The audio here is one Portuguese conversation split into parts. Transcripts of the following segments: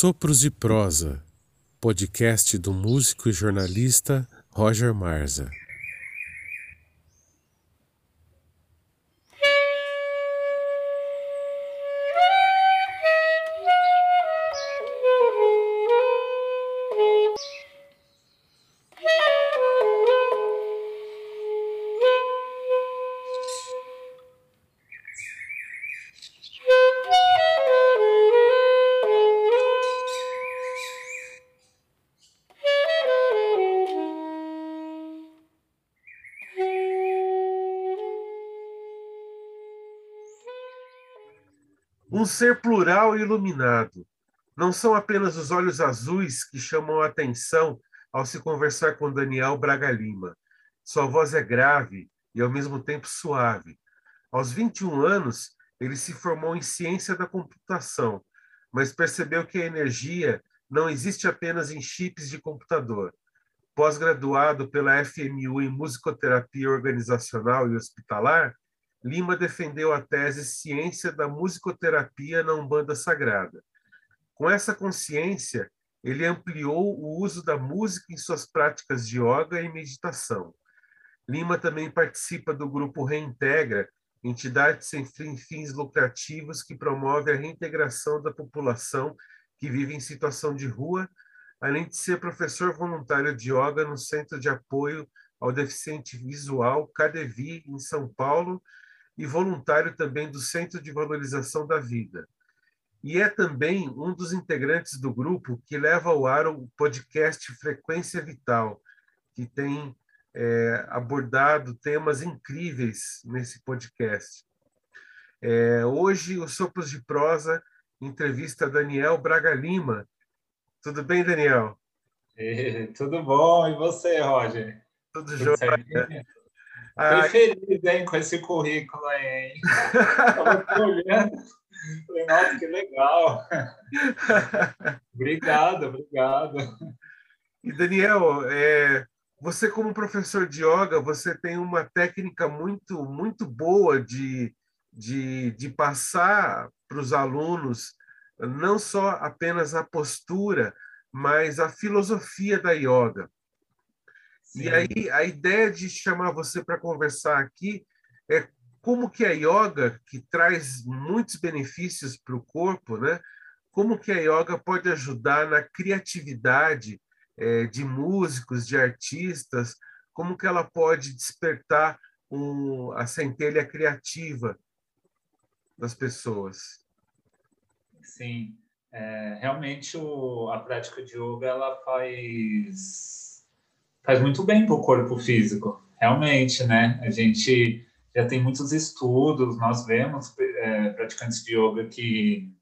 Sopros de Prosa, podcast do músico e jornalista Roger Marza. Um ser plural e iluminado. Não são apenas os olhos azuis que chamam a atenção ao se conversar com Daniel Braga Lima. Sua voz é grave e ao mesmo tempo suave. Aos 21 anos, ele se formou em ciência da computação, mas percebeu que a energia não existe apenas em chips de computador. Pós-graduado pela FMU em musicoterapia organizacional e hospitalar, Lima defendeu a tese Ciência da Musicoterapia na Umbanda Sagrada. Com essa consciência, ele ampliou o uso da música em suas práticas de yoga e meditação. Lima também participa do grupo Reintegra, entidade sem fins lucrativos que promove a reintegração da população que vive em situação de rua, além de ser professor voluntário de yoga no Centro de Apoio ao Deficiente Visual, CADEVI, em São Paulo, e voluntário também do Centro de Valorização da Vida. E é também um dos integrantes do grupo que leva ao ar o podcast Frequência Vital, que tem é, abordado temas incríveis nesse podcast. É, hoje, o Sopros de Prosa entrevista Daniel Braga Lima. Tudo bem, Daniel? E, tudo bom. E você, Roger? Tudo, tudo jóia. Fiquei feliz, hein, com esse currículo aí, hein? Estava olhando. Falei, nossa, que legal. obrigado, obrigado. E, Daniel, é, você como professor de yoga, você tem uma técnica muito, muito boa de, de, de passar para os alunos não só apenas a postura, mas a filosofia da yoga. Sim. E aí a ideia de chamar você para conversar aqui é como que a yoga, que traz muitos benefícios para o corpo, né? Como que a yoga pode ajudar na criatividade é, de músicos, de artistas? Como que ela pode despertar um, a centelha criativa das pessoas? Sim, é, realmente o, a prática de yoga ela faz faz muito bem para o corpo físico, realmente, né? A gente já tem muitos estudos, nós vemos é, praticantes de yoga que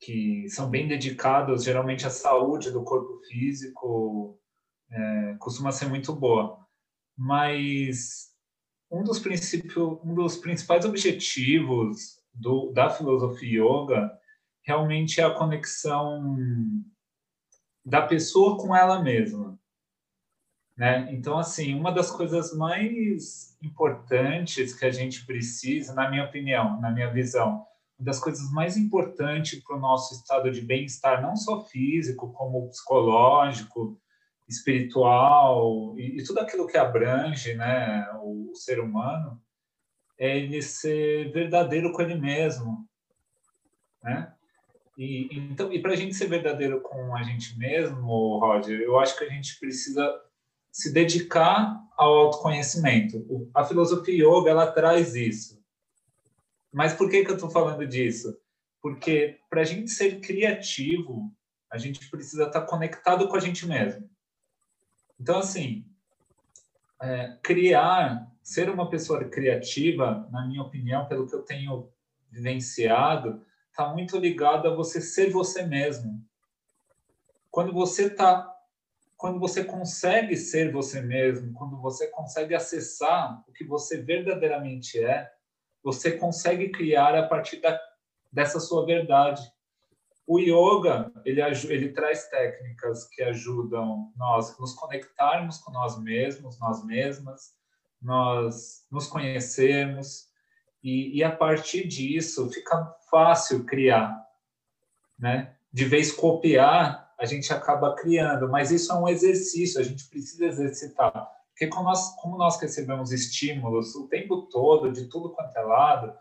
que são bem dedicados geralmente à saúde do corpo físico, é, costuma ser muito boa. Mas um dos um dos principais objetivos do, da filosofia yoga realmente é a conexão da pessoa com ela mesma. Né? Então, assim, uma das coisas mais importantes que a gente precisa, na minha opinião, na minha visão, uma das coisas mais importantes para o nosso estado de bem-estar, não só físico, como psicológico, espiritual e, e, tudo aquilo que abrange né, o, o ser humano, é ele ser verdadeiro com ele mesmo, né? E, então, e para a gente ser verdadeiro com a gente mesmo, Roger, eu acho que a gente precisa se dedicar ao autoconhecimento. A filosofia yoga ela traz isso. Mas por que, que eu estou falando disso? Porque para a gente ser criativo, a gente precisa estar tá conectado com a gente mesmo. Então, assim, é, criar, ser uma pessoa criativa, na minha opinião, pelo que eu tenho vivenciado, está muito ligado a você ser você mesmo. Quando você está quando você consegue ser você mesmo, quando você consegue acessar o que você verdadeiramente é, você consegue criar a partir da, dessa sua verdade. O yoga, ele, ele traz técnicas que ajudam nós nos conectarmos com nós mesmos, nós mesmas, nós nos conhecemos e, e a partir disso fica fácil criar, né? De vez copiar, a gente acaba criando, mas isso é um exercício, a gente precisa exercitar. Porque como nós, como nós recebemos estímulos o tempo todo, de tudo quanto é lado,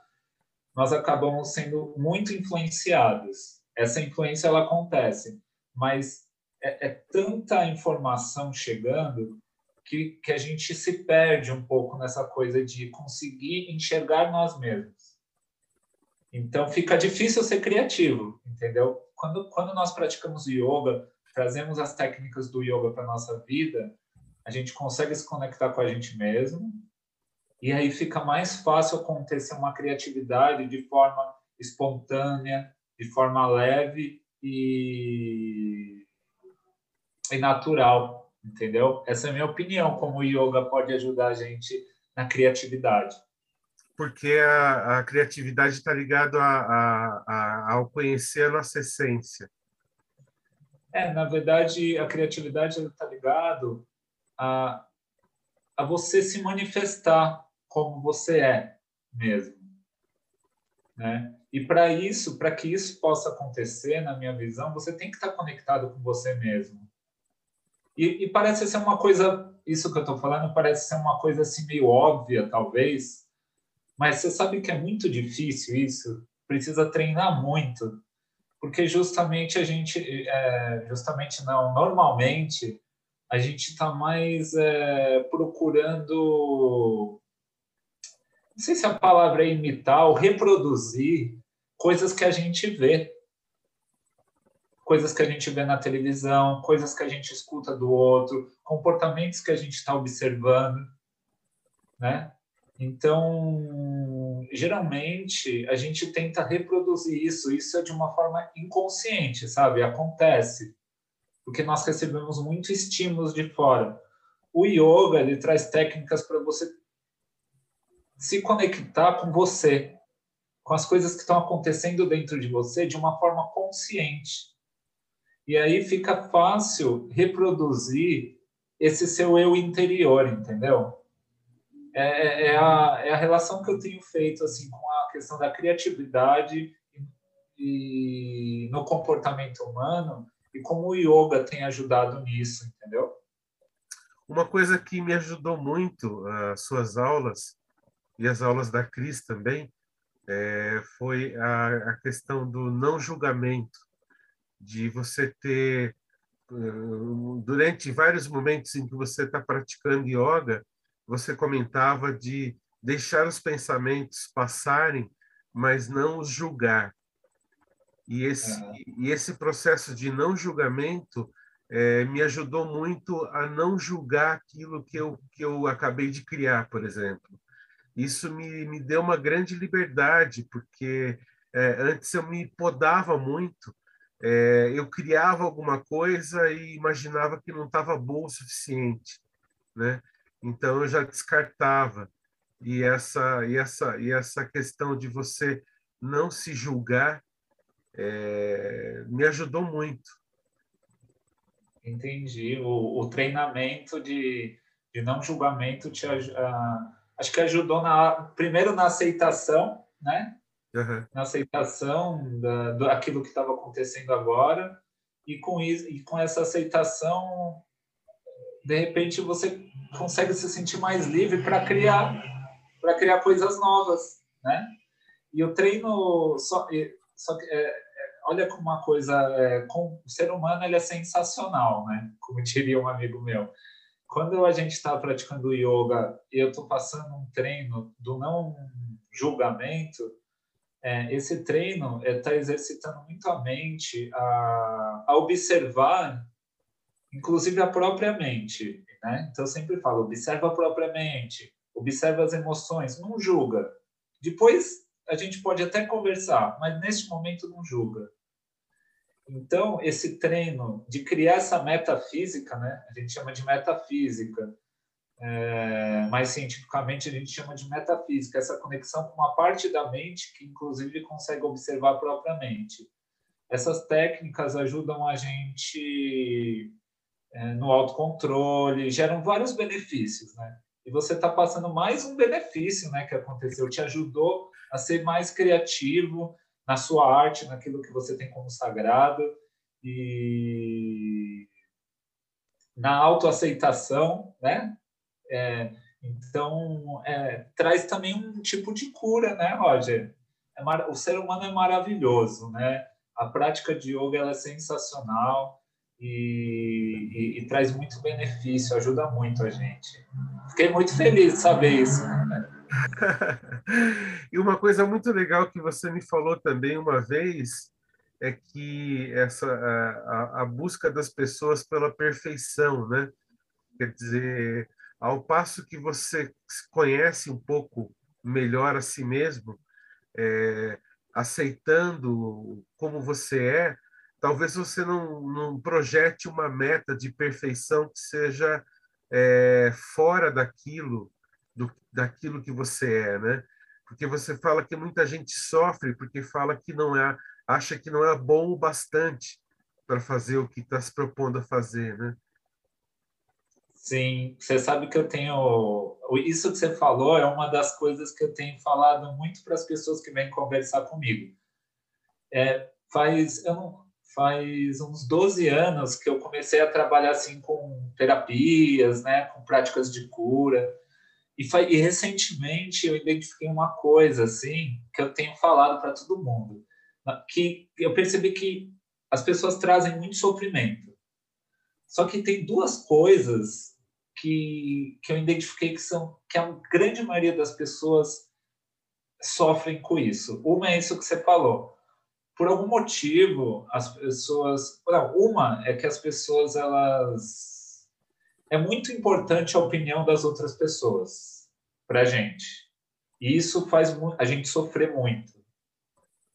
nós acabamos sendo muito influenciados. Essa influência ela acontece, mas é, é tanta informação chegando que, que a gente se perde um pouco nessa coisa de conseguir enxergar nós mesmos. Então fica difícil ser criativo, entendeu? Quando, quando nós praticamos yoga, trazemos as técnicas do yoga para nossa vida, a gente consegue se conectar com a gente mesmo e aí fica mais fácil acontecer uma criatividade de forma espontânea, de forma leve e, e natural entendeu? Essa é a minha opinião, como o yoga pode ajudar a gente na criatividade. Porque a, a criatividade está ligada ao conhecer a nossa essência. É, na verdade, a criatividade está ligado a, a você se manifestar como você é mesmo, né? E para isso, para que isso possa acontecer, na minha visão, você tem que estar tá conectado com você mesmo. E, e parece ser uma coisa, isso que eu estou falando, parece ser uma coisa assim meio óbvia, talvez, mas você sabe que é muito difícil isso, precisa treinar muito, porque justamente a gente, é, justamente não, normalmente a gente está mais é, procurando, não sei se a palavra é imitar ou reproduzir coisas que a gente vê. Coisas que a gente vê na televisão, coisas que a gente escuta do outro, comportamentos que a gente está observando, né? Então, geralmente a gente tenta reproduzir isso, isso é de uma forma inconsciente, sabe? Acontece, porque nós recebemos muito estímulos de fora. O yoga ele traz técnicas para você se conectar com você, com as coisas que estão acontecendo dentro de você de uma forma consciente. E aí fica fácil reproduzir esse seu eu interior, entendeu? É, é, é, a, é a relação que eu tenho feito assim com a questão da criatividade e, no comportamento humano e como o yoga tem ajudado nisso, entendeu? Uma coisa que me ajudou muito as suas aulas e as aulas da Cris também é, foi a, a questão do não julgamento de você ter durante vários momentos em que você está praticando yoga, você comentava de deixar os pensamentos passarem, mas não os julgar. E esse, uhum. e esse processo de não julgamento é, me ajudou muito a não julgar aquilo que eu, que eu acabei de criar, por exemplo. Isso me, me deu uma grande liberdade, porque é, antes eu me podava muito é, eu criava alguma coisa e imaginava que não estava bom o suficiente, né? Então eu já descartava. E essa e essa e essa questão de você não se julgar é, me ajudou muito. Entendi. O, o treinamento de, de não julgamento te uh, acho que ajudou na primeiro na aceitação, né? uhum. na aceitação da, daquilo que estava acontecendo agora e com isso e com essa aceitação de repente você consegue se sentir mais livre para criar para criar coisas novas né? E o treino só só é, é, olha como uma coisa é, com o ser humano ele é sensacional né? Como diria um amigo meu. Quando a gente está praticando yoga e eu estou passando um treino do não julgamento é, esse treino está exercitando muito a mente a, a, observar, inclusive a própria mente. Né? Então, eu sempre falo, observa a própria mente, observa as emoções, não julga. Depois, a gente pode até conversar, mas neste momento não julga. Então, esse treino de criar essa metafísica, né? a gente chama de metafísica, é, mais cientificamente a gente chama de metafísica, essa conexão com uma parte da mente que inclusive consegue observar propriamente. Essas técnicas ajudam a gente é, no autocontrole, geram vários benefícios, né? e você está passando mais um benefício né, que aconteceu, te ajudou a ser mais criativo na sua arte, naquilo que você tem como sagrado e na autoaceitação, né? É, então, é, traz também um tipo de cura, né, Roger? É o ser humano é maravilhoso, né? A prática de yoga é sensacional e, e, e, traz muito benefício, ajuda muito a gente. Fiquei muito feliz de saber isso. Né? e uma coisa muito legal que você me falou também uma vez é que essa a, a busca das pessoas pela perfeição, né? Quer dizer, ao passo que você conhece um pouco melhor a si mesmo, é, aceitando como você é, talvez você não, não projete uma meta de perfeição que seja é, fora daquilo, do, daquilo que você é, né? Porque você fala que muita gente sofre porque fala que não é, acha que não é bom o bastante para fazer o que está se propondo a fazer, né? Sim, você sabe que eu tenho. Isso que você falou é uma das coisas que eu tenho falado muito para as pessoas que vêm conversar comigo. É, faz, eu não, faz uns 12 anos que eu comecei a trabalhar assim com terapias, né, com práticas de cura. E, e recentemente eu identifiquei uma coisa assim que eu tenho falado para todo mundo, que eu percebi que as pessoas trazem muito sofrimento. Só que tem duas coisas que, que eu identifiquei que são que a grande maioria das pessoas sofrem com isso. Uma é isso que você falou. Por algum motivo, as pessoas. Uma é que as pessoas elas é muito importante a opinião das outras pessoas para gente. E isso faz a gente sofrer muito.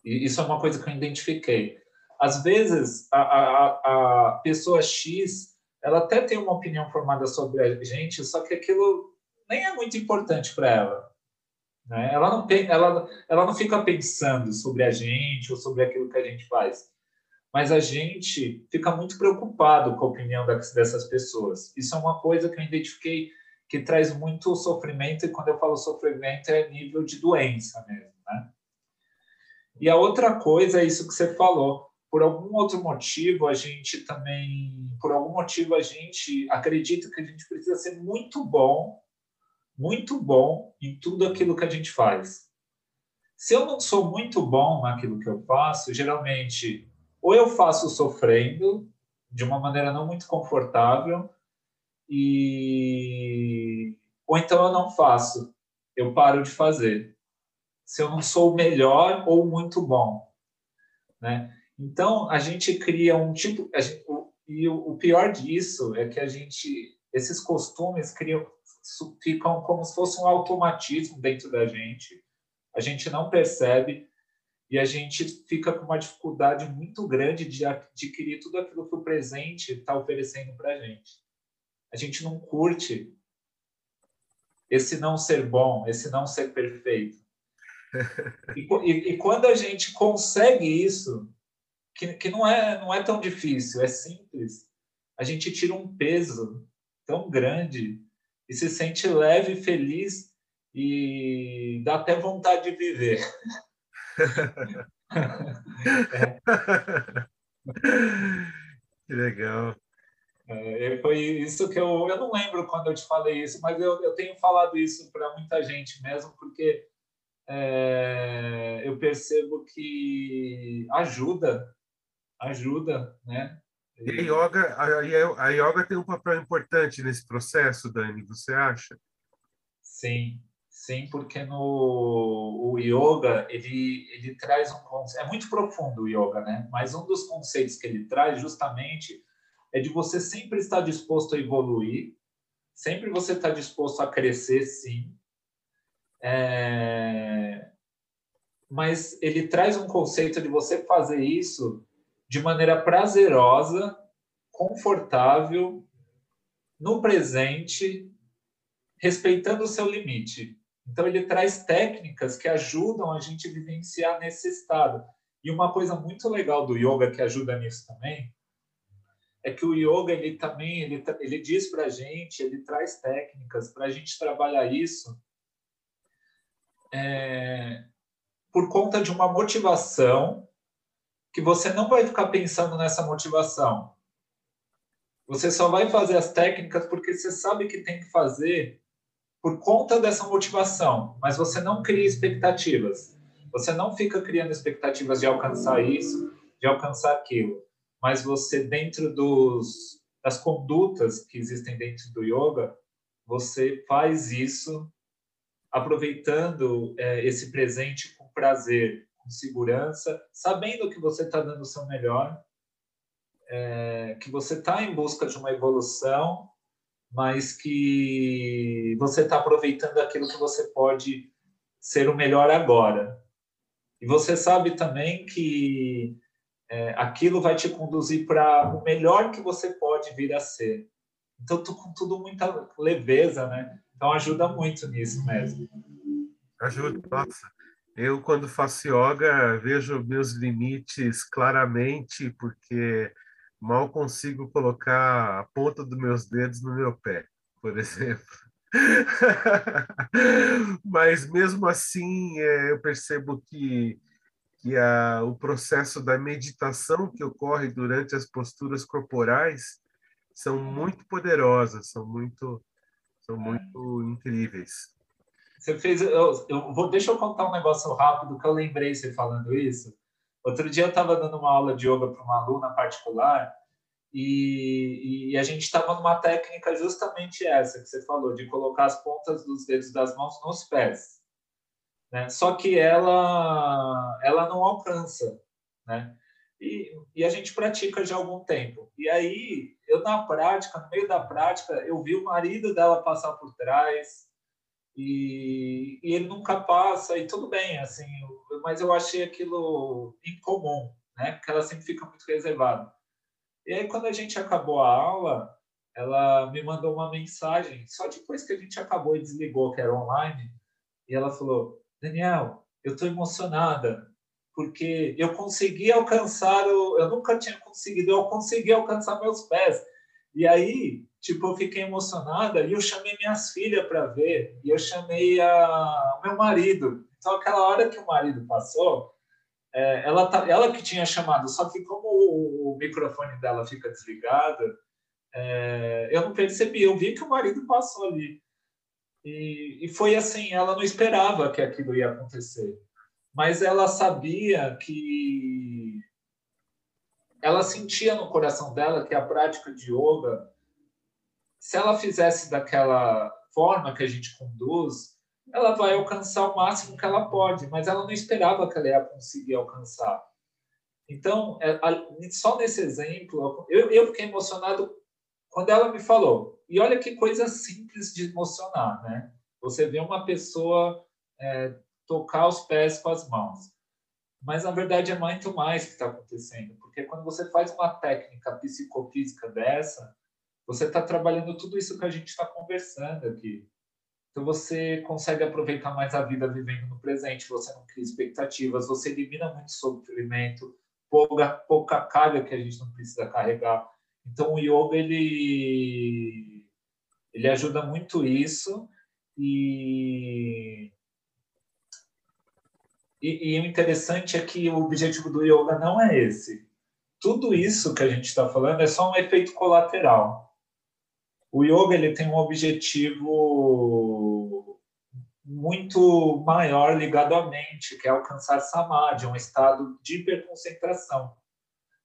E isso é uma coisa que eu identifiquei. Às vezes, a, a, a pessoa X ela até tem uma opinião formada sobre a gente, só que aquilo nem é muito importante para ela. Né? Ela, não tem, ela, ela não fica pensando sobre a gente ou sobre aquilo que a gente faz. Mas a gente fica muito preocupado com a opinião dessas pessoas. Isso é uma coisa que eu identifiquei que traz muito sofrimento, e quando eu falo sofrimento é nível de doença mesmo. Né? E a outra coisa é isso que você falou por algum outro motivo a gente também, por algum motivo a gente acredita que a gente precisa ser muito bom, muito bom em tudo aquilo que a gente faz. Se eu não sou muito bom naquilo que eu faço, geralmente ou eu faço sofrendo de uma maneira não muito confortável e ou então eu não faço, eu paro de fazer. Se eu não sou melhor ou muito bom, né? Então, a gente cria um tipo. Gente, e o, pior disso é que a gente. Esses costumes criam, ficam como se fosse um automatismo dentro da gente. A gente não percebe e a gente fica com uma dificuldade muito grande de adquirir tudo aquilo que o presente está oferecendo para a gente. A gente não curte esse não ser bom, esse não ser perfeito. E, e, e quando a gente consegue isso, que, que não, é, não é tão difícil, é simples. A gente tira um peso tão grande e se sente leve, feliz e dá até vontade de viver. Que legal. É, foi isso que eu. Eu não lembro quando eu te falei isso, mas eu, eu tenho falado isso para muita gente mesmo, porque é, eu percebo que ajuda ajuda, né? E a yoga, a, a yoga tem um papel importante nesse processo, Dani, você acha? Sim, sim, porque no o yoga ele ele traz um é muito profundo o yoga, né? Mas um dos conceitos que ele traz justamente é de você sempre estar disposto a evoluir, sempre você estar disposto a crescer, sim. É... Mas ele traz um conceito de você fazer isso de maneira prazerosa, confortável, no presente, respeitando o seu limite. Então, ele traz técnicas que ajudam a gente a vivenciar nesse estado. E uma coisa muito legal do yoga que ajuda nisso também é que o yoga ele também ele, ele diz para a gente, ele traz técnicas para a gente trabalhar isso é, por conta de uma motivação que você não vai ficar pensando nessa motivação. Você só vai fazer as técnicas porque você sabe que tem que fazer por conta dessa motivação, mas você não cria expectativas. Você não fica criando expectativas de alcançar isso, de alcançar aquilo mas você dentro dos das condutas que existem dentro do yoga, você faz isso aproveitando é, esse presente com prazer, com segurança, sabendo que você está dando o seu melhor, é, que você está em busca de uma evolução, mas que você está aproveitando aquilo que você pode ser o melhor agora. E você sabe também que é, aquilo vai te conduzir para o melhor que você pode vir a ser. Então, tô com tudo muita leveza, né? Então, ajuda muito nisso mesmo. Ajuda, nossa. Eu, quando faço yoga, vejo meus limites claramente, porque mal consigo colocar a ponta dos meus dedos no meu pé, por exemplo. Mas mesmo assim, é, eu percebo que que a, o processo da meditação que ocorre durante as posturas corporais são muito poderosas, são muito, são muito incríveis. Você fez, eu, eu vou, deixa eu contar um negócio rápido que eu lembrei você falando isso. Outro dia eu estava dando uma aula de yoga para uma aluna particular e, e a gente estava numa técnica justamente essa que você falou, de colocar as pontas dos dedos das mãos nos pés né? Só que ela ela não alcança, né? E, e a gente pratica já há algum tempo. E aí eu na prática, no meio da prática, eu vi o marido dela passar por trás e, e ele nunca passa e tudo bem, assim. Mas eu achei aquilo incomum, né? Porque ela sempre fica muito reservada. E aí quando a gente acabou a aula, ela me mandou uma mensagem só depois que a gente acabou e desligou, que era online, e ela falou: Daniel, eu estou emocionada porque eu consegui alcançar o, eu nunca tinha conseguido, eu consegui alcançar meus pés. E aí, tipo, eu fiquei emocionada e eu chamei minhas filhas para ver e eu chamei a, meu marido. Então, aquela hora que o marido passou, é, ela, tá, ela que tinha chamado, só que como o, o microfone dela fica desligado, é, eu não percebi, eu vi que o marido passou ali. E, e foi assim, ela não esperava que aquilo ia acontecer, mas ela sabia que ela sentia no coração dela que a prática de yoga, se ela fizesse daquela forma que a gente conduz, ela vai alcançar o máximo que ela pode, mas ela não esperava que ela ia conseguir alcançar. Então, é, só nesse exemplo, eu, eu fiquei emocionado quando ela me falou, e olha que coisa simples de emocionar, né? Você vê uma pessoa é, tocar os pés com as mãos. Mas, na verdade, é muito mais que está acontecendo. Porque quando você faz uma técnica psicofísica dessa, você está trabalhando tudo isso que a gente está conversando aqui. Então, você consegue aproveitar mais a vida vivendo no presente, você não cria expectativas, você elimina muito sofrimento, pouca, pouca carga que a gente não precisa carregar. Então, o yoga, ele, ele ajuda muito isso e, e, e o interessante é que o objetivo do yoga não é esse. Tudo isso que a gente está falando é só um efeito colateral. O yoga ele tem um objetivo muito maior ligado à mente, que é alcançar samadhi, um estado de hiperconcentração.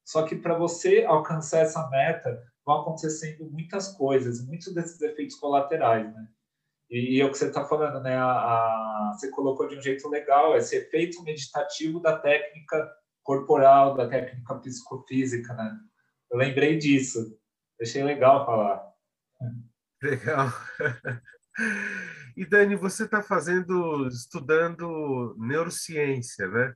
Só que para você alcançar essa meta, vão acontecendo muitas coisas, muitos desses efeitos colaterais, né? E, é o que você está falando, né? A, a, você colocou de um jeito legal esse efeito meditativo da técnica corporal, da técnica psicofísica, né? Eu lembrei disso. Achei legal falar. Legal. E Dani, você está fazendo, estudando neurociência, né?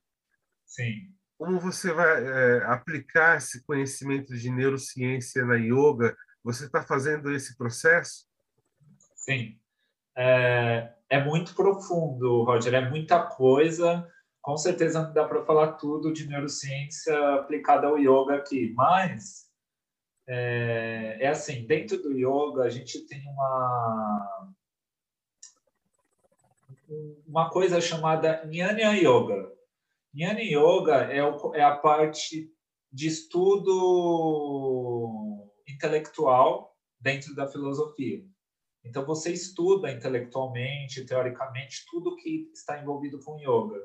Sim como você vai é, aplicar esse conhecimento de neurociência na yoga? Você está fazendo esse processo? Sim. É, é, muito profundo, Roger, é muita coisa. Com certeza não dá para falar tudo de neurociência aplicada ao yoga aqui, mas é, é assim, dentro do yoga a gente tem uma uma coisa chamada Jnana Yoga. Jnana Yoga é, o, é a parte de estudo intelectual dentro da filosofia. Então, você estuda intelectualmente, teoricamente, tudo que está envolvido com yoga.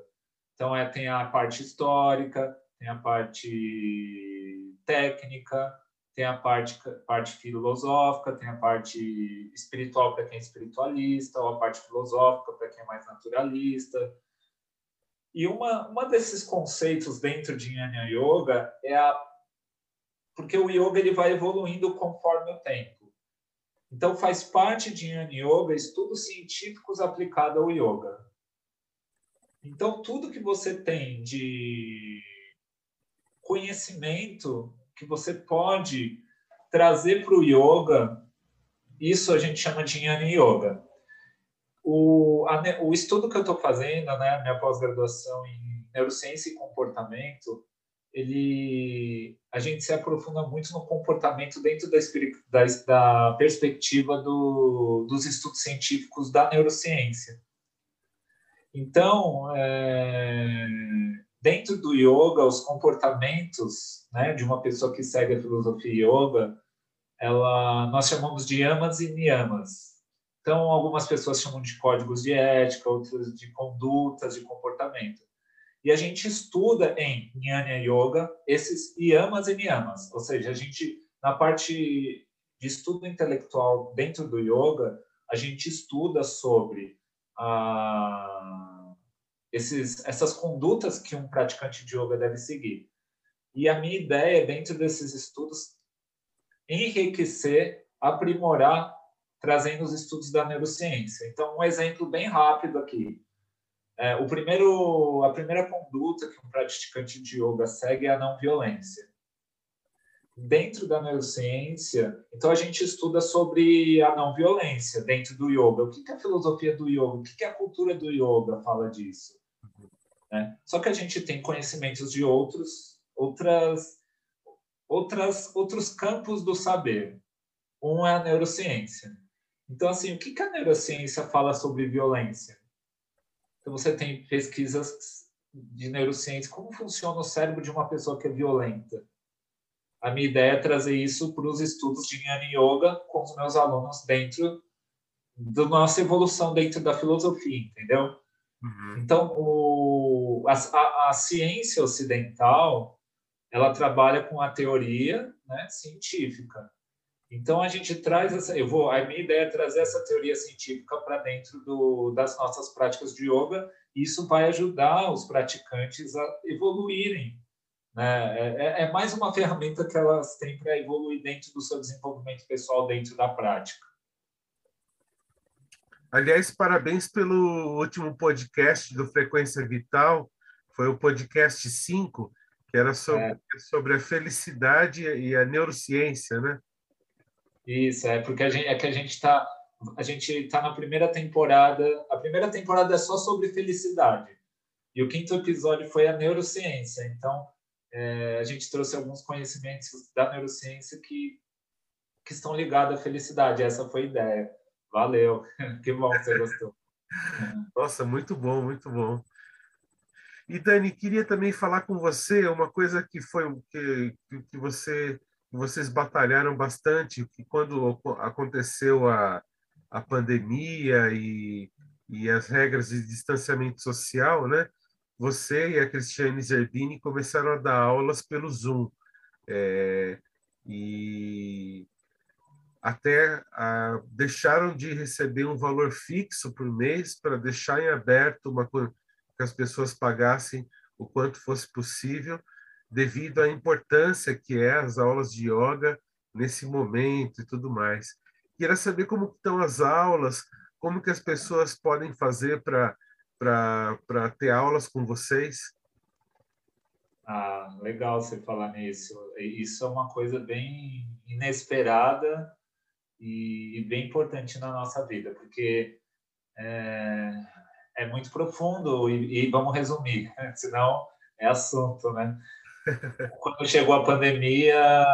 Então, é, tem a parte histórica, tem a parte técnica, tem a parte, parte filosófica, tem a parte espiritual para quem é espiritualista, ou a parte filosófica para quem é mais naturalista. E uma, uma desses conceitos dentro de Jnana Yoga é a porque o yoga ele vai evoluindo conforme o tempo. Então faz parte de Jnana Yoga estudos científicos aplicados ao yoga. Então tudo que você tem de conhecimento que você pode trazer para o yoga, isso a gente chama de Jnana Yoga. O, a, o estudo que eu estou fazendo, né, minha pós-graduação em neurociência e comportamento, ele, a gente se aprofunda muito no comportamento dentro da, da, da perspectiva do, dos estudos científicos da neurociência. Então, é, dentro do yoga, os comportamentos né, de uma pessoa que segue a filosofia yoga, ela, nós chamamos de yamas e niyamas. Então, algumas pessoas chamam de códigos de ética, outras de condutas, de comportamento. E a gente estuda em Jnana Yoga esses yamas e niyamas, ou seja, a gente, na parte de estudo intelectual dentro do yoga, a gente estuda sobre a esses, essas condutas que um praticante de yoga deve seguir. E a minha ideia dentro desses estudos enriquecer, aprimorar, trazendo os estudos da neurociência. Então, um exemplo bem rápido aqui. É, o primeiro, a primeira conduta que um praticante de yoga segue é a não violência. Dentro da neurociência, então a gente estuda sobre a não violência dentro do yoga. O que, que a filosofia do yoga, o que, que a cultura do yoga fala disso? Né? Só que a gente tem conhecimentos de outros, outras, outras, outros campos do saber. Um é a neurociência. Então, assim, o que, que a neurociência fala sobre violência? Então, você tem pesquisas de neurociência, como funciona o cérebro de uma pessoa que é violenta. A minha ideia é trazer isso para os estudos de Jnana Yoga com os meus alunos dentro da nossa evolução dentro da filosofia, entendeu? Uhum. Então, o, a, a, a, ciência ocidental ela trabalha com a teoria né, científica. Então, a gente traz essa. Eu vou, a minha ideia é trazer essa teoria científica para dentro do, das nossas práticas de yoga, e isso vai ajudar os praticantes a evoluírem. Né? É, é, é mais uma ferramenta que elas têm para evoluir dentro do seu desenvolvimento pessoal, dentro da prática. Aliás, parabéns pelo último podcast do Frequência Vital, foi o podcast 5, que era sobre, é. sobre a felicidade e a neurociência, né? Isso, é porque a gente, é que a gente está a gente está na primeira temporada. A primeira temporada é só sobre felicidade. E o quinto episódio foi a neurociência. Então, é, a gente trouxe alguns conhecimentos da neurociência que, que estão ligados à felicidade. Essa foi a ideia. Valeu, que bom que você gostou. Nossa, muito bom, muito bom. E Dani, queria também falar com você uma coisa que foi que, que você vocês batalharam bastante, que quando aconteceu a, a pandemia e, e as regras de distanciamento social, né? Você e a Cristiane Zerbini começaram a dar aulas pelo Zoom. É, e até deixaram de receber um valor fixo por mês para deixar em aberto uma que as pessoas pagassem o quanto fosse possível, devido à importância que é as aulas de yoga nesse momento e tudo mais. Queria saber como estão as aulas, como que as pessoas podem fazer para ter aulas com vocês. Ah, legal você falar nisso. Isso é uma coisa bem inesperada e, bem importante na nossa vida, porque é, é muito profundo e, e, vamos resumir, senão é assunto, né? Quando chegou a pandemia,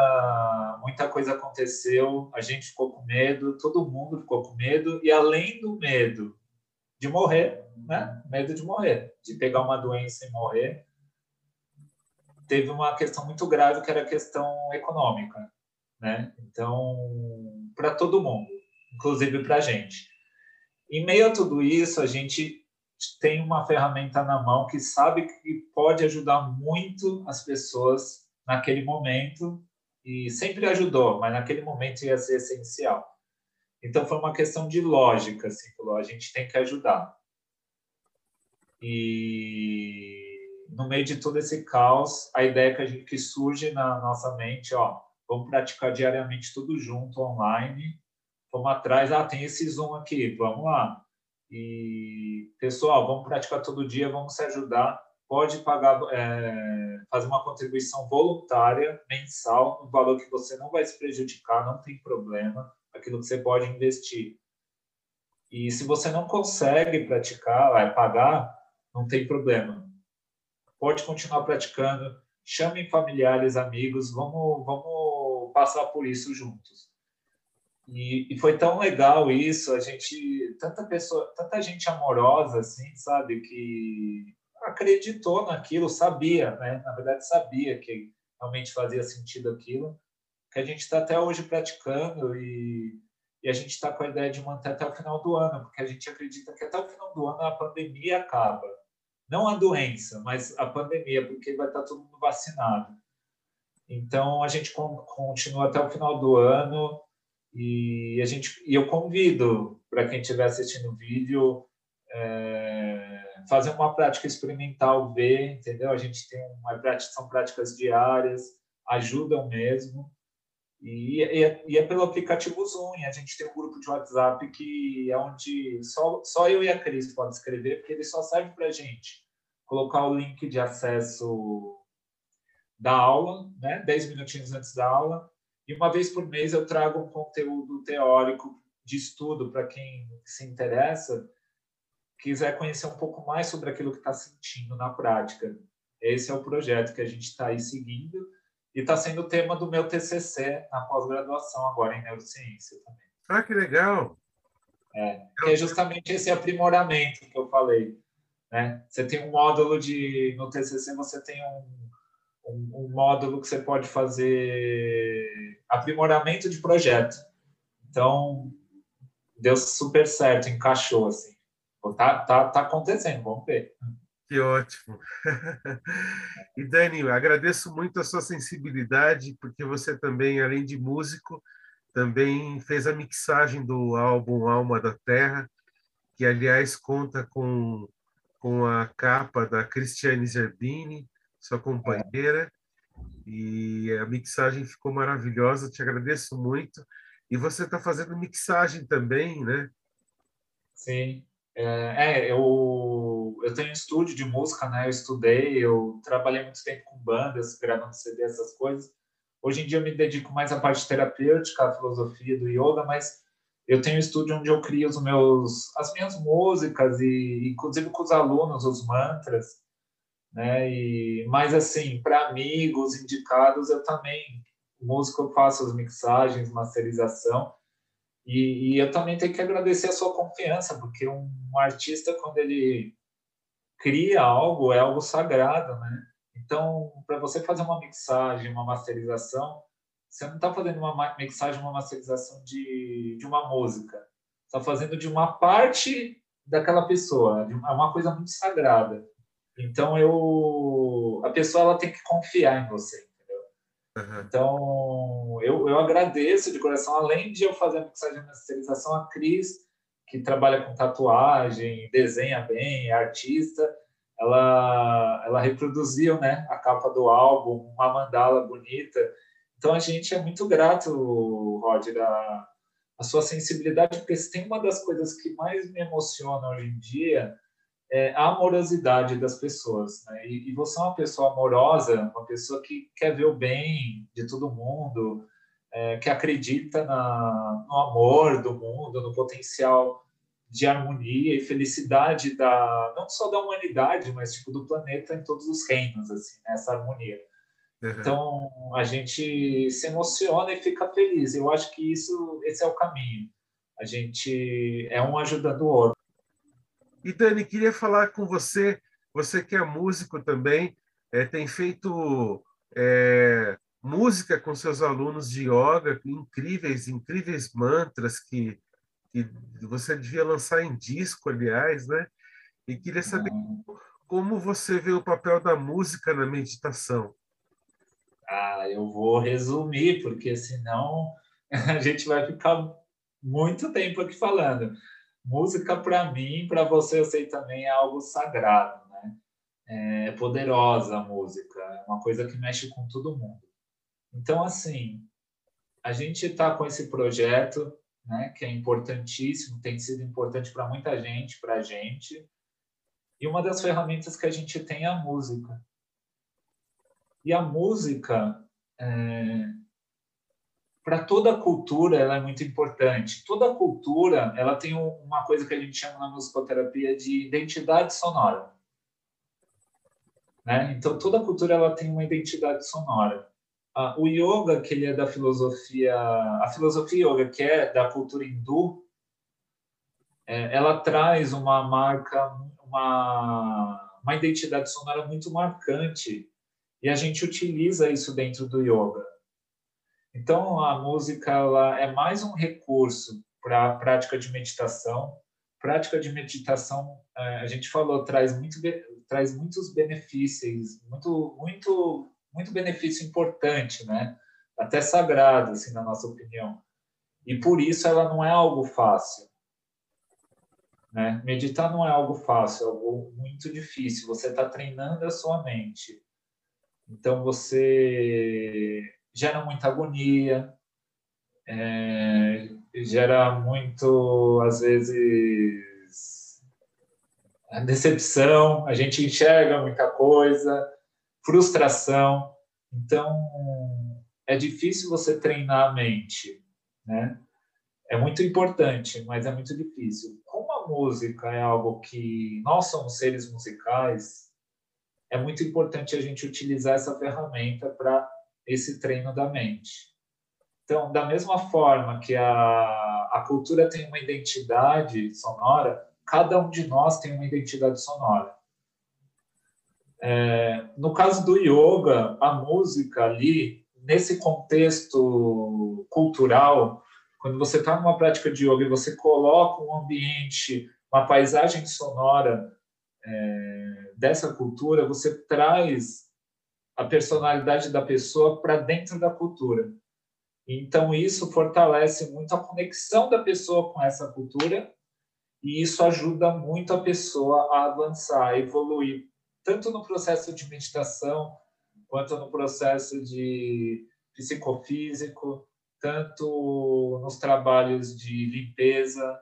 muita coisa aconteceu, a gente ficou com medo, todo mundo ficou com medo, e além do medo de morrer, né? Medo de morrer, de pegar uma doença e morrer, teve uma questão muito grave que era a questão econômica, né? Então, para todo mundo, inclusive para a gente. Em meio a tudo isso, a gente tem uma ferramenta na mão que sabe que pode ajudar muito as pessoas naquele momento e sempre ajudou, mas naquele momento ia ser essencial. Então foi uma questão de lógica, assim, falou, a gente tem que ajudar. E no meio de todo esse caos, a ideia que a gente que surge na nossa mente, ó, vamos praticar diariamente tudo junto online. Vamos atrás, ah, tem esse Zoom aqui, vamos lá e, pessoal, vamos praticar todo dia, vamos se ajudar. Pode pagar, é, fazer uma contribuição voluntária mensal, no valor que você não vai se prejudicar, não tem problema, aquilo que você pode investir. E se você não consegue praticar, vai pagar, não tem problema. Pode continuar praticando, chamem familiares, amigos, vamos, vamos passar por isso juntos. E, e, foi tão legal isso, a gente, tanta pessoa, tanta gente amorosa, assim, sabe, que acreditou naquilo, sabia, né? Na verdade, sabia que realmente fazia sentido aquilo, que a gente está até hoje praticando e, e a gente está com a ideia de manter até o final do ano, porque a gente acredita que até o final do ano a pandemia acaba. Não a doença, mas a pandemia, porque vai estar tá todo mundo vacinado. Então, a gente continua até o final do ano e a gente, e eu convido para quem estiver assistindo o vídeo é, fazer uma prática experimental, ver, entendeu? A gente tem uma prática, são práticas diárias, ajudam mesmo. E, e, é, e, é pelo aplicativo Zoom. A gente tem um grupo de WhatsApp que é onde só, só eu e a Cris podem escrever, porque ele só serve para a gente colocar o link de acesso da aula, né? 10 minutinhos antes da aula, e uma vez por mês eu trago um conteúdo teórico de estudo para quem se interessa, quiser conhecer um pouco mais sobre aquilo que está sentindo na prática. Esse é o projeto que a gente está aí seguindo e está sendo o tema do meu TCC na pós-graduação agora em neurociência também. Ah, que legal! É, que é justamente esse aprimoramento que eu falei. Né? Você tem um módulo de no TCC você tem um um, um módulo que você pode fazer aprimoramento de projeto. Então, deu super certo, encaixou assim. Tá, tá, tá acontecendo, vamos ver. Que ótimo. e Dani, agradeço muito a sua sensibilidade, porque você também, além de músico, também fez a mixagem do álbum Alma da Terra, que aliás conta com, com a capa da Cristiane Zerbini, sua companheira. E a mixagem ficou maravilhosa, te agradeço muito. E você está fazendo mixagem também, né? Sim. É, é, eu, eu tenho um estúdio de música, né? Eu estudei, eu trabalhei muito tempo com bandas, gravando CD, essas coisas. Hoje em dia eu me dedico mais à parte terapêutica, à filosofia do yoga, mas eu tenho um estúdio onde eu crio os meus, as minhas músicas e inclusive com os alunos os mantras né? E mas assim, para amigos indicados, eu também músico eu faço as mixagens, masterização. E, e, eu também tenho que agradecer a sua confiança, porque um, um artista quando ele cria algo é algo sagrado, né? Então, para você fazer uma mixagem, uma masterização, você não está fazendo uma mixagem, uma masterização de, de uma música. Está fazendo de uma parte daquela pessoa. É uma coisa muito sagrada. Então eu a pessoa ela tem que confiar em você, entendeu? Uhum. Então eu, eu agradeço de coração, além de eu fazer a mixagem e masterização, a Cris, que trabalha com tatuagem, desenha bem, é artista, ela ela reproduziu, né, a capa do álbum, uma mandala bonita. Então a gente é muito grato, Roger, a, a sua sensibilidade, porque se tem uma das coisas que mais me emociona hoje em dia é, a amorosidade das pessoas. Né? E, e, você é uma pessoa amorosa, uma pessoa que quer ver o bem de todo mundo, é, que acredita na, no amor do mundo, no potencial de harmonia e felicidade da não só da humanidade, mas tipo do planeta em todos os reinos, assim, nessa né? harmonia. Uhum. Então a gente se emociona e fica feliz. Eu acho que isso, esse é o caminho. A gente é um ajudando o outro. E Dani, queria falar com você, você que é músico também, é, tem feito é, música com seus alunos de yoga, incríveis, incríveis mantras que, que você devia lançar em disco, aliás, né? E queria saber uhum. como você vê o papel da música na meditação. Ah, eu vou resumir, porque senão a gente vai ficar muito tempo aqui falando. Música, para mim, para você, eu sei também, é algo sagrado, né? É poderosa a música, é uma coisa que mexe com todo mundo. Então, assim, a gente está com esse projeto, né, que é importantíssimo, tem sido importante para muita gente, para a gente. E uma das ferramentas que a gente tem é a música. E a música, é, para toda cultura, ela é muito importante. Toda cultura, ela tem uma coisa que a gente chama na musicoterapia de identidade sonora. Né? Então, toda cultura ela tem uma identidade sonora. Ah, o yoga, que ele é da filosofia, a filosofia yoga, que é da cultura hindu, é, ela traz uma marca, uma, uma identidade sonora muito marcante e a gente utiliza isso dentro do yoga. Então, a música ela é mais um recurso para a prática de meditação. Prática de meditação, é, a gente falou, traz, muito, traz muitos benefícios, muito, muito, muito benefício importante, né? até sagrado, assim, na nossa opinião. E por isso ela não é algo fácil. Né? Meditar não é algo fácil, é algo muito difícil. Você está treinando a sua mente. Então você gera muita agonia, é, gera muito, às vezes, decepção, a gente enxerga muita coisa, frustração. Então, é difícil você treinar a mente, né? É muito importante, mas é muito difícil. Como a música é algo que nós somos seres musicais, é muito importante a gente utilizar essa ferramenta para esse treino da mente. Então, da mesma forma que a, a cultura tem uma identidade sonora, cada um de nós tem uma identidade sonora. É, no caso do yoga, a música ali, nesse contexto cultural, quando você está numa prática de yoga e você coloca um ambiente, uma paisagem sonora é, dessa cultura, você traz a personalidade da pessoa para dentro da cultura. Então, isso fortalece muito a conexão da pessoa com essa cultura e isso ajuda muito a pessoa a avançar, a evoluir, tanto no processo de meditação, quanto no processo de psicofísico, tanto nos trabalhos de limpeza,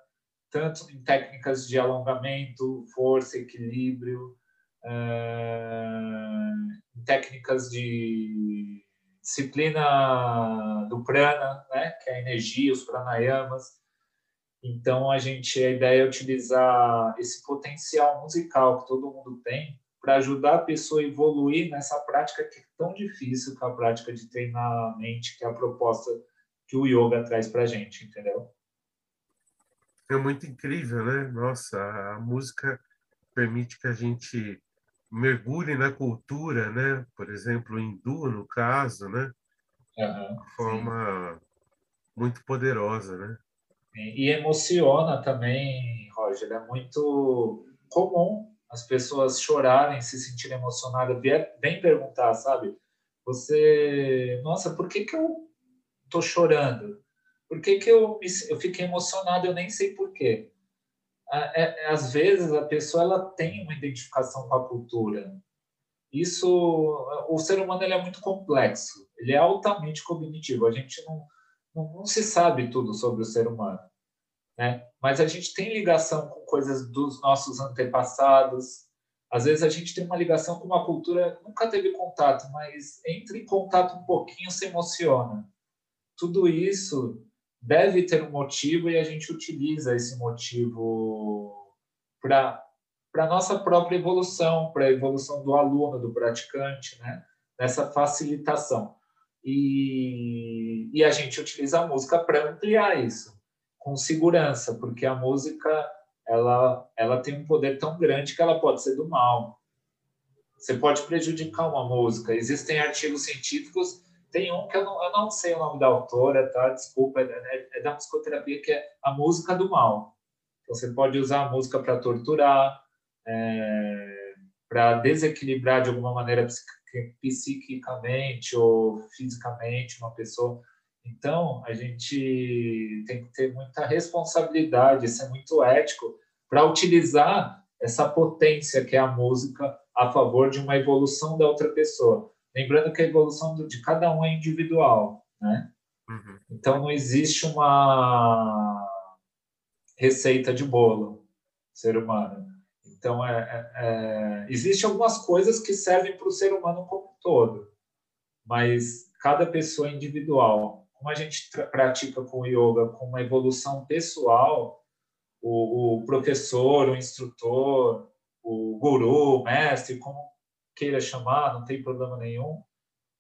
tanto em técnicas de alongamento, força, equilíbrio, uh, técnicas de disciplina do prana, né, que é a energia, os pranayamas. Então a gente a ideia é utilizar esse potencial musical que todo mundo tem para ajudar a pessoa a evoluir nessa prática que é tão difícil, que é a prática de treinar a mente, que é a proposta que o yoga traz para a gente, entendeu? É muito incrível, né? Nossa, a música permite que a gente mergulhe na cultura, né? Por exemplo, hindu, no caso, né? Uhum, de forma sim. muito poderosa, né? E emociona também, Roger. É muito comum as pessoas chorarem, se sentirem emocionadas, vem perguntar, sabe? Você, nossa, por que que eu tô chorando? Por que que eu, eu fiquei emocionado? Eu nem sei por quê às vezes a pessoa ela tem uma identificação com a cultura. Isso, o ser humano ele é muito complexo, ele é altamente cognitivo. A gente não, não, não se sabe tudo sobre o ser humano, né? Mas a gente tem ligação com coisas dos nossos antepassados. Às vezes a gente tem uma ligação com uma cultura nunca teve contato, mas entra em contato um pouquinho se emociona. Tudo isso deve ter um motivo e a gente utiliza esse motivo para para nossa própria evolução, para a evolução do aluno, do praticante, né? nessa facilitação. E, e a gente utiliza a música para ampliar isso, com segurança, porque a música ela, ela tem um poder tão grande que ela pode ser do mal. Você pode prejudicar uma música. Existem artigos científicos, tem um que eu não, eu não sei o nome da autora, tá? Desculpa, é, é da musicoterapia, que é a música do mal. Então, você pode usar a música para torturar, é, para desequilibrar de alguma maneira psiquicamente ou fisicamente uma pessoa. Então, a gente tem que ter muita responsabilidade, ser muito ético para utilizar essa potência que é a música a favor de uma evolução da outra pessoa. Lembrando que a evolução de cada um é individual, né? Uhum. Então, não existe uma receita de bolo ser humano. Então, é, é, é, existe algumas coisas que servem para o ser humano como um todo, mas cada pessoa é individual. Como a gente pratica com o yoga com uma evolução pessoal, o, o professor, o instrutor, o guru, o mestre, como queira chamar, não tem problema nenhum,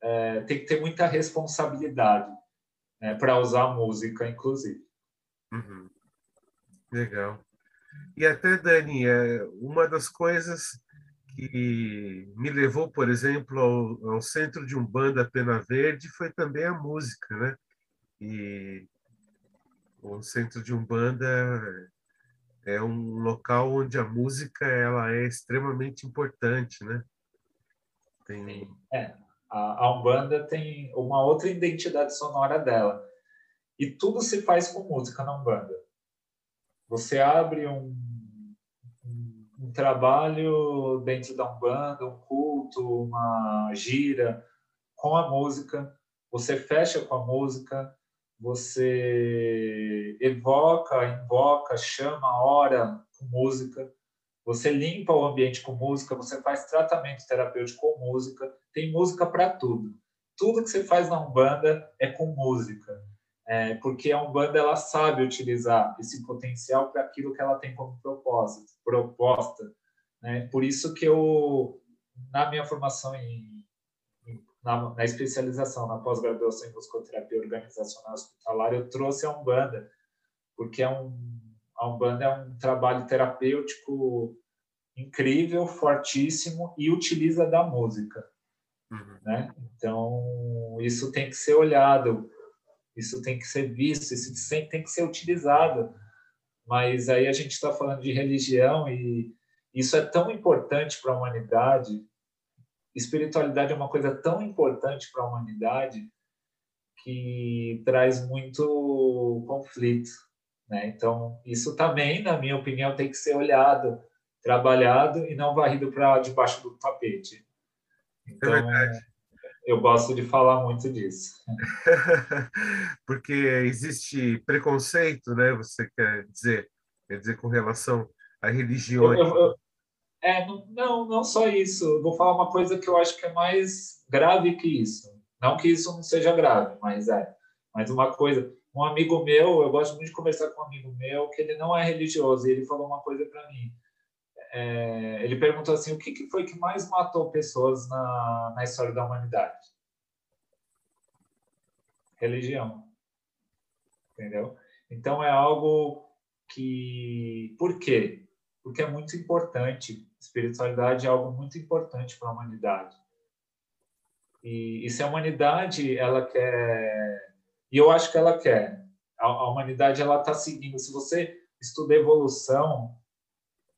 é, tem que ter muita responsabilidade né, para usar música, inclusive. Uhum. Legal. E até, Dani, é, uma das coisas que me levou, por exemplo, ao, ao centro de Umbanda Pena Verde foi também a música, né? E o centro de Umbanda é um local onde a música ela é extremamente importante, né? Tem... É, a, a Umbanda tem uma outra identidade sonora dela. E tudo se faz com música na Umbanda. Você abre um, um, um trabalho dentro da Umbanda, um culto, uma gira com a música, você fecha com a música, você evoca, invoca, chama, ora com música, você limpa o ambiente com música, você faz tratamento terapêutico com música, tem música para tudo. Tudo que você faz na Umbanda é com música é, porque a Umbanda ela sabe utilizar esse potencial para aquilo que ela tem como propósito, proposta. Né? Por isso que eu, na minha formação em, na, na especialização, na pós-graduação em musicoterapia organizacional hospitalar, eu trouxe a Umbanda, porque é um, a Umbanda é um trabalho terapêutico incrível, fortíssimo e utiliza da música. Uhum. Né? Então, isso tem que ser olhado isso tem que ser visto, isso tem que ser utilizado. Mas aí a gente está falando de religião e isso é tão importante para a humanidade. Espiritualidade é uma coisa tão importante para a humanidade que traz muito conflito. Né? Então, isso também, na minha opinião, tem que ser olhado, trabalhado e não varrido para debaixo do tapete. É então, é verdade eu gosto de falar muito disso. Porque existe preconceito, né? Você quer dizer, quer dizer com relação a religiões. Eu, eu, é, não, não só isso. Vou falar uma coisa que eu acho que é mais grave que isso. Não que isso não seja grave, mas é. Mas uma coisa, um amigo meu, eu gosto muito de conversar com um amigo meu que ele não é religioso. E ele falou uma coisa para mim é, ele perguntou assim: o que, que, foi que mais matou pessoas na, na história da humanidade? Religião. Entendeu? Então é algo que. Por quê? Porque é muito importante. Espiritualidade é algo muito importante para a humanidade. E, e se a humanidade ela quer. E eu acho que ela quer. A, a humanidade ela está seguindo. Se você estuda evolução,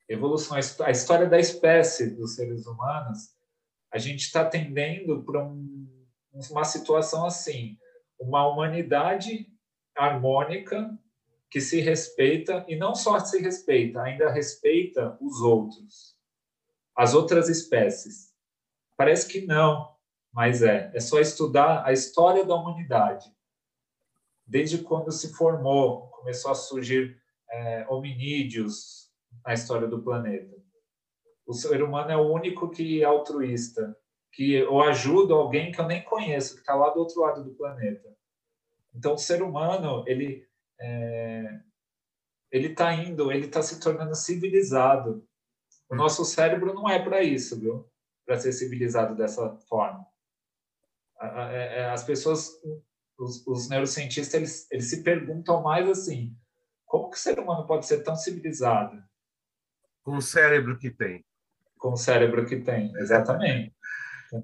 evolução, a história da espécie dos seres humanos, a gente está tendendo para um, uma situação assim, uma humanidade harmônica que se respeita e não só se respeita, ainda respeita os outros, as outras espécies. Parece que não, mas é. É só estudar a história da humanidade. Desde quando se formou, começou a surgir é, hominídeos, na história do planeta. O ser humano é o único que é altruísta, que eu ajudo alguém que eu nem conheço, que está lá do outro lado do planeta. Então, o ser humano, ele é, ele está indo, ele está se tornando civilizado. O nosso cérebro não é para isso, viu? Para ser civilizado dessa forma. É, as pessoas, os, os neurocientistas, eles, eles se perguntam mais assim, como que o ser humano pode ser tão civilizado? Com o cérebro que tem. Com o cérebro que tem, exatamente.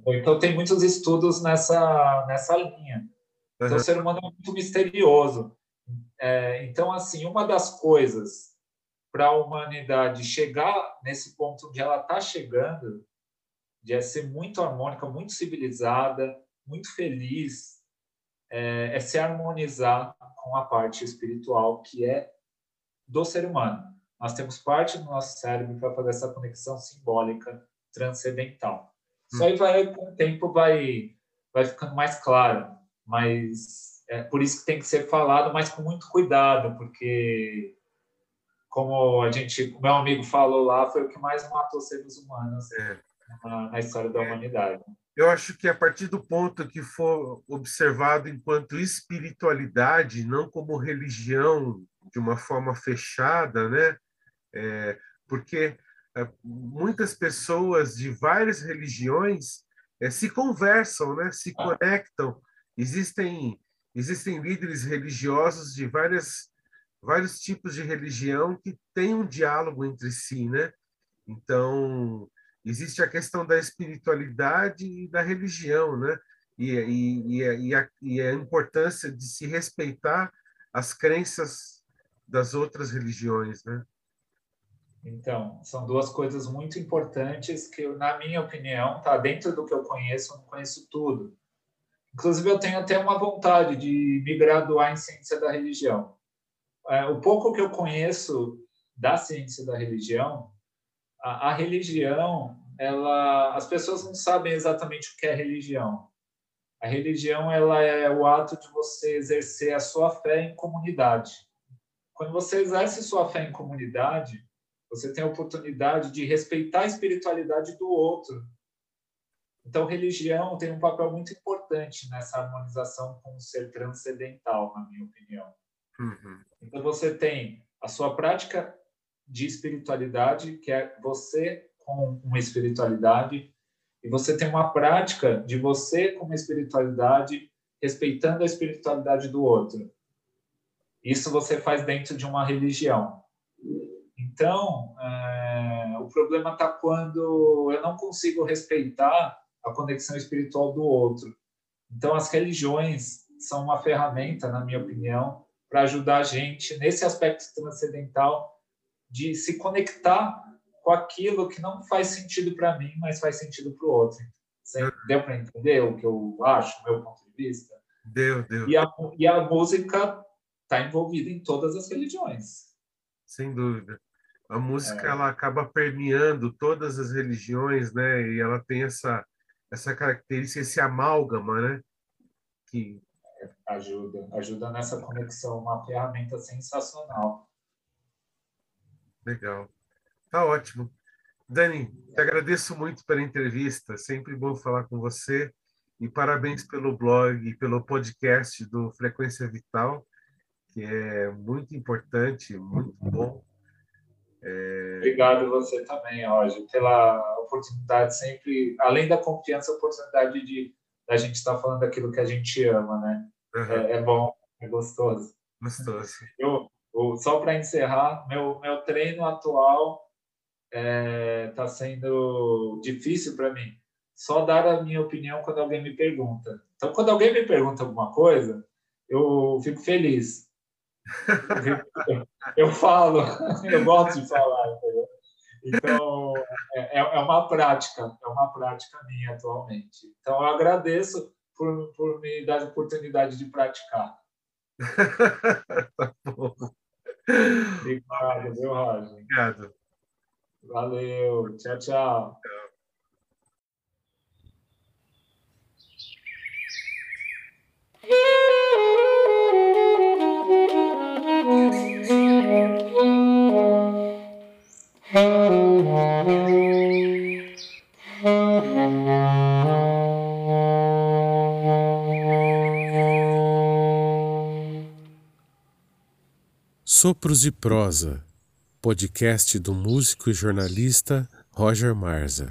Então, tem muitos estudos nessa, nessa linha. Então, uhum. o ser humano é muito misterioso. É, então, assim, uma das coisas para a humanidade chegar nesse ponto onde ela está chegando, de ser muito harmônica, muito civilizada, muito feliz, é, é se harmonizar com a parte espiritual que é do ser humano. Nós temos parte do nosso cérebro para fazer essa conexão simbólica transcendental. Isso aí vai, com o tempo, vai, vai ficando mais claro, mas é por isso que tem que ser falado, mas com muito cuidado, porque como a gente, o meu amigo falou lá, foi o que mais matou seres humanos é. na, na, história da é. humanidade. Eu acho que a partir do ponto que for observado enquanto espiritualidade, não como religião de uma forma fechada, né? É, porque é, muitas pessoas de várias religiões é, se conversam, né? Se ah. conectam. Existem existem líderes religiosos de várias vários tipos de religião que têm um diálogo entre si, né? Então existe a questão da espiritualidade e da religião, né? E, e, e, a, e a importância de se respeitar as crenças das outras religiões, né? Então, são duas coisas muito importantes que, na minha opinião, tá dentro do que eu conheço, eu não conheço tudo. Inclusive, eu tenho até uma vontade de me graduar em ciência da religião. É, o pouco que eu conheço da ciência da religião, a, a religião, ela, as pessoas não sabem exatamente o que é religião. A religião ela é o ato de você exercer a sua fé em comunidade. Quando você exerce sua fé em comunidade, você tem a oportunidade de respeitar a espiritualidade do outro. Então, religião tem um papel muito importante nessa harmonização com o ser transcendental, na minha opinião. Uhum. Então, você tem a sua prática de espiritualidade, que é você com uma espiritualidade, e você tem uma prática de você com uma espiritualidade, respeitando a espiritualidade do outro. Isso você faz dentro de uma religião. Então, é, o problema está quando eu não consigo respeitar a conexão espiritual do outro. Então, as religiões são uma ferramenta, na minha opinião, para ajudar a gente nesse aspecto transcendental de se conectar com aquilo que não faz sentido para mim, mas faz sentido para o outro. Você deu para entender o que eu acho, meu ponto de vista? Deu, deu. E a, e a música está envolvida em todas as religiões. Sem dúvida. A música é. ela acaba permeando todas as religiões, né? E ela tem essa essa característica, esse amálgama, né? Que ajuda, ajuda nessa conexão, uma ferramenta sensacional. Legal. Tá ótimo. Dani, te agradeço muito pela entrevista, sempre bom falar com você e parabéns pelo blog e pelo podcast do Frequência Vital, que é muito importante, muito bom é... Obrigado você também, Roger, pela oportunidade sempre, além da confiança, a oportunidade de a gente estar tá falando daquilo que a gente ama, né? Uhum. É, é, bom, é gostoso. Gostoso. Eu, eu só para encerrar, meu, meu treino atual está é, tá sendo difícil para mim. Só dar a minha opinião quando alguém me pergunta. Então, quando alguém me pergunta alguma coisa, eu fico feliz eu falo, eu gosto de falar, entendeu? Então, é, é, é uma prática, é uma prática minha atualmente. Então, eu agradeço por, por me dar a oportunidade de praticar. tá bom. Obrigado, viu, Roger? Obrigado. Valeu. Tchau, tchau. Sopros de Prosa, podcast do músico e jornalista Roger Marza.